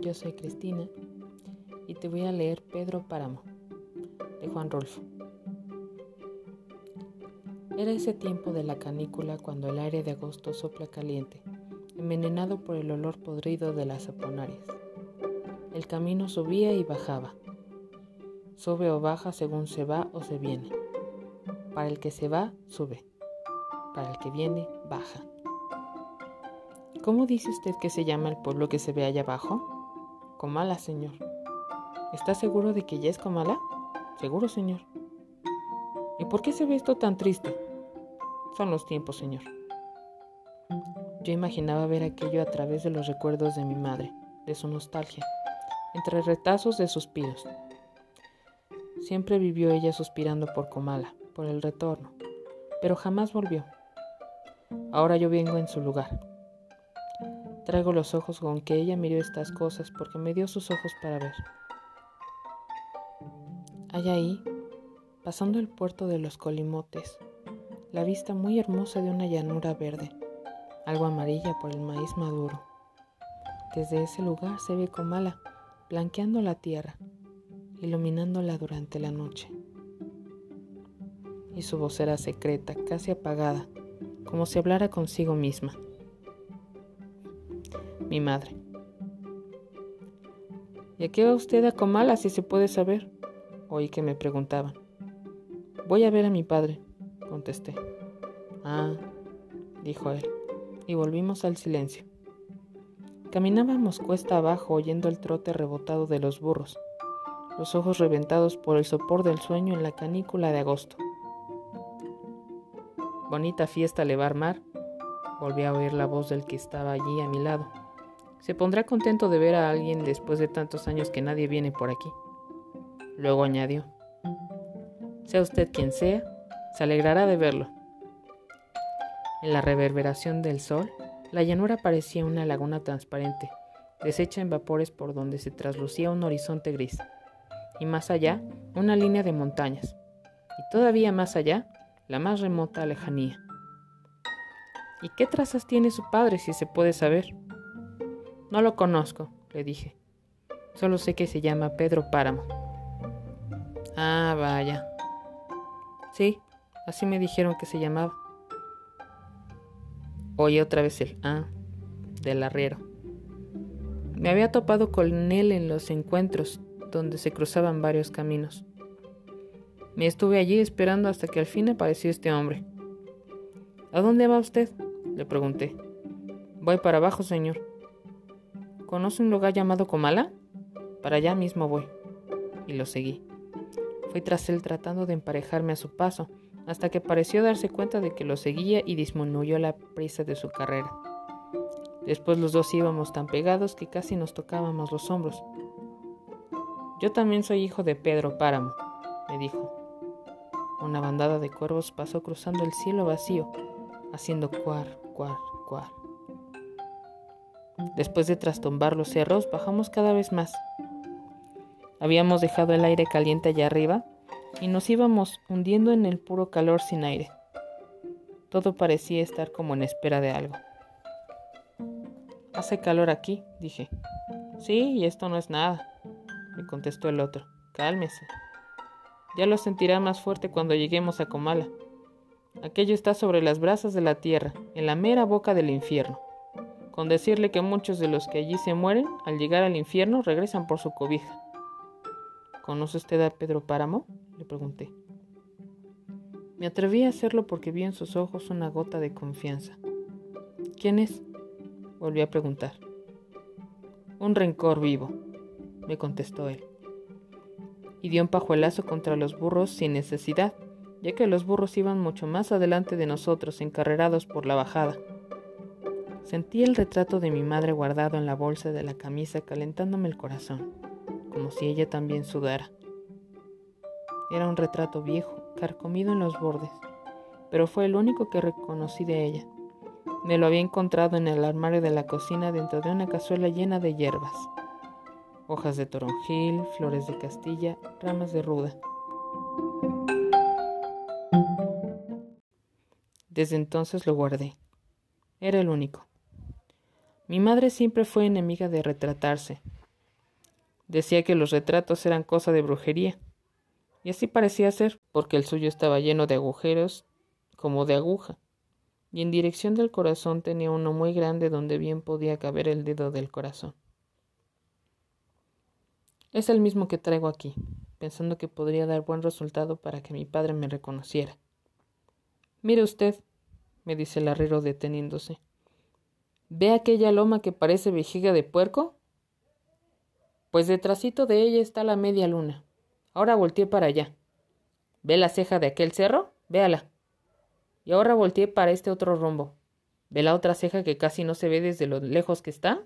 yo soy Cristina y te voy a leer Pedro Páramo de Juan Rolfo. Era ese tiempo de la canícula cuando el aire de agosto sopla caliente, envenenado por el olor podrido de las aponarias. El camino subía y bajaba. Sube o baja según se va o se viene. Para el que se va, sube. Para el que viene, baja. ¿Cómo dice usted que se llama el pueblo que se ve allá abajo? Comala, señor. ¿Está seguro de que ya es Comala? Seguro, señor. ¿Y por qué se ve esto tan triste? Son los tiempos, señor. Yo imaginaba ver aquello a través de los recuerdos de mi madre, de su nostalgia, entre retazos de suspiros. Siempre vivió ella suspirando por Comala, por el retorno, pero jamás volvió. Ahora yo vengo en su lugar. Traigo los ojos con que ella miró estas cosas porque me dio sus ojos para ver. Hay ahí, pasando el puerto de los colimotes, la vista muy hermosa de una llanura verde, algo amarilla por el maíz maduro. Desde ese lugar se ve Comala, blanqueando la tierra, iluminándola durante la noche. Y su voz era secreta, casi apagada, como si hablara consigo misma mi madre. ¿Y a qué va usted a Comala si se puede saber? Oí que me preguntaban. Voy a ver a mi padre, contesté. Ah, dijo él, y volvimos al silencio. Caminábamos cuesta abajo oyendo el trote rebotado de los burros, los ojos reventados por el sopor del sueño en la canícula de agosto. Bonita fiesta le va a armar, volví a oír la voz del que estaba allí a mi lado. Se pondrá contento de ver a alguien después de tantos años que nadie viene por aquí. Luego añadió, sea usted quien sea, se alegrará de verlo. En la reverberación del sol, la llanura parecía una laguna transparente, deshecha en vapores por donde se traslucía un horizonte gris, y más allá una línea de montañas, y todavía más allá la más remota lejanía. ¿Y qué trazas tiene su padre si se puede saber? No lo conozco, le dije. Solo sé que se llama Pedro Páramo. Ah, vaya. Sí, así me dijeron que se llamaba. Oye otra vez el ah del arriero. Me había topado con él en los encuentros donde se cruzaban varios caminos. Me estuve allí esperando hasta que al fin apareció este hombre. ¿A dónde va usted? le pregunté. Voy para abajo, señor. ¿Conoce un lugar llamado Comala? Para allá mismo voy. Y lo seguí. Fui tras él tratando de emparejarme a su paso, hasta que pareció darse cuenta de que lo seguía y disminuyó la prisa de su carrera. Después los dos íbamos tan pegados que casi nos tocábamos los hombros. Yo también soy hijo de Pedro Páramo, me dijo. Una bandada de cuervos pasó cruzando el cielo vacío, haciendo cuar, cuar, cuar. Después de trastombar los cerros, bajamos cada vez más. Habíamos dejado el aire caliente allá arriba y nos íbamos hundiendo en el puro calor sin aire. Todo parecía estar como en espera de algo. Hace calor aquí, dije. Sí, y esto no es nada, me contestó el otro. Cálmese. Ya lo sentirá más fuerte cuando lleguemos a Comala. Aquello está sobre las brasas de la tierra, en la mera boca del infierno con decirle que muchos de los que allí se mueren, al llegar al infierno, regresan por su cobija. ¿Conoce usted a Pedro Páramo? le pregunté. Me atreví a hacerlo porque vi en sus ojos una gota de confianza. ¿Quién es? Volví a preguntar. Un rencor vivo, me contestó él. Y dio un pajuelazo contra los burros sin necesidad, ya que los burros iban mucho más adelante de nosotros, encarrerados por la bajada. Sentí el retrato de mi madre guardado en la bolsa de la camisa calentándome el corazón, como si ella también sudara. Era un retrato viejo, carcomido en los bordes, pero fue el único que reconocí de ella. Me lo había encontrado en el armario de la cocina dentro de una cazuela llena de hierbas, hojas de toronjil, flores de castilla, ramas de ruda. Desde entonces lo guardé. Era el único. Mi madre siempre fue enemiga de retratarse, Decía que los retratos eran cosa de brujería. Y así parecía ser, porque el suyo estaba lleno de agujeros como de aguja, y en dirección del corazón tenía uno muy grande donde bien podía caber el dedo del corazón. Es el mismo que traigo aquí, pensando que podría dar buen resultado para que mi padre me reconociera. Mire usted, me dice el arriero deteniéndose. ¿Ve aquella loma que parece vejiga de puerco? Pues detrásito de ella está la media luna. Ahora volteé para allá. ¿Ve la ceja de aquel cerro? Véala. Y ahora volteé para este otro rombo. ¿Ve la otra ceja que casi no se ve desde lo lejos que está?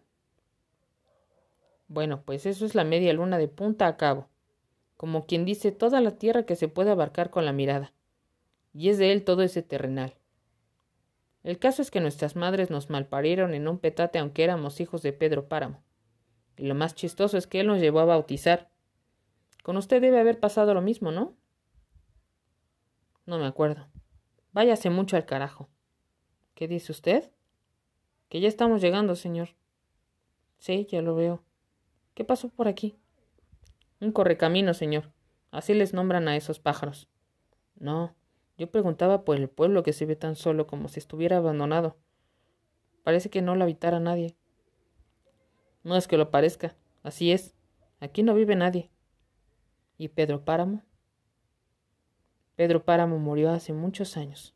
Bueno, pues eso es la media luna de punta a cabo, como quien dice toda la tierra que se puede abarcar con la mirada, y es de él todo ese terrenal. El caso es que nuestras madres nos malparieron en un petate aunque éramos hijos de Pedro Páramo. Y lo más chistoso es que él nos llevó a bautizar. Con usted debe haber pasado lo mismo, ¿no? No me acuerdo. Váyase mucho al carajo. ¿Qué dice usted? Que ya estamos llegando, señor. Sí, ya lo veo. ¿Qué pasó por aquí? Un correcamino, señor. Así les nombran a esos pájaros. No, yo preguntaba por el pueblo que se ve tan solo como si estuviera abandonado. Parece que no lo habitara nadie. No es que lo parezca, así es. Aquí no vive nadie. ¿Y Pedro Páramo? Pedro Páramo murió hace muchos años.